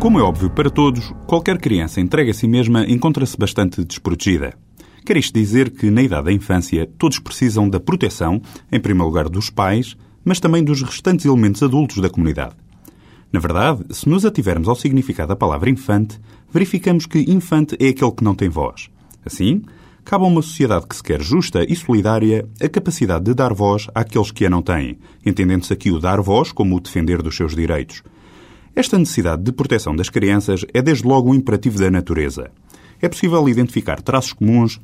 Como é óbvio para todos, qualquer criança entregue a si mesma encontra-se bastante desprotegida. Quer isto dizer que, na idade da infância, todos precisam da proteção, em primeiro lugar dos pais, mas também dos restantes elementos adultos da comunidade. Na verdade, se nos ativermos ao significado da palavra infante, verificamos que infante é aquele que não tem voz. Assim, cabe a uma sociedade que se quer justa e solidária a capacidade de dar voz àqueles que a não têm, entendendo-se aqui o dar voz como o defender dos seus direitos. Esta necessidade de proteção das crianças é desde logo um imperativo da natureza. É possível identificar traços comuns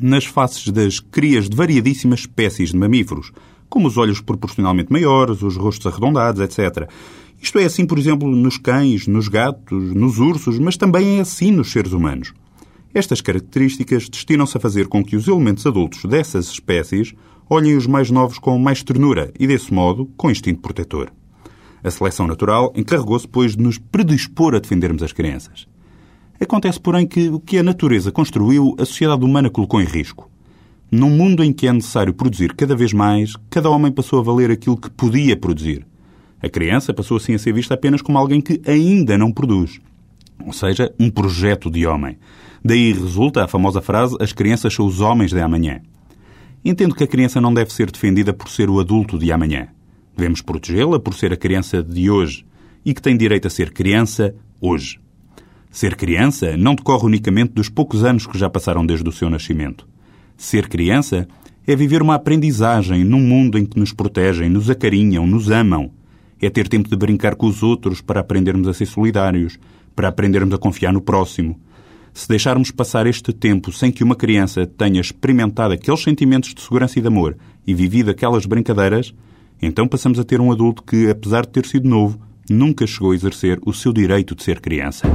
nas faces das crias de variadíssimas espécies de mamíferos, como os olhos proporcionalmente maiores, os rostos arredondados, etc. Isto é assim, por exemplo, nos cães, nos gatos, nos ursos, mas também é assim nos seres humanos. Estas características destinam-se a fazer com que os elementos adultos dessas espécies olhem os mais novos com mais ternura e, desse modo, com instinto protetor. A seleção natural encarregou-se, pois, de nos predispor a defendermos as crianças. Acontece, porém, que o que a natureza construiu, a sociedade humana colocou em risco. Num mundo em que é necessário produzir cada vez mais, cada homem passou a valer aquilo que podia produzir. A criança passou assim a ser vista apenas como alguém que ainda não produz. Ou seja, um projeto de homem. Daí resulta a famosa frase: as crianças são os homens de amanhã. Entendo que a criança não deve ser defendida por ser o adulto de amanhã. Devemos protegê-la por ser a criança de hoje e que tem direito a ser criança hoje. Ser criança não decorre unicamente dos poucos anos que já passaram desde o seu nascimento. Ser criança é viver uma aprendizagem num mundo em que nos protegem, nos acarinham, nos amam é ter tempo de brincar com os outros para aprendermos a ser solidários, para aprendermos a confiar no próximo. Se deixarmos passar este tempo sem que uma criança tenha experimentado aqueles sentimentos de segurança e de amor e vivido aquelas brincadeiras, então passamos a ter um adulto que, apesar de ter sido novo, nunca chegou a exercer o seu direito de ser criança.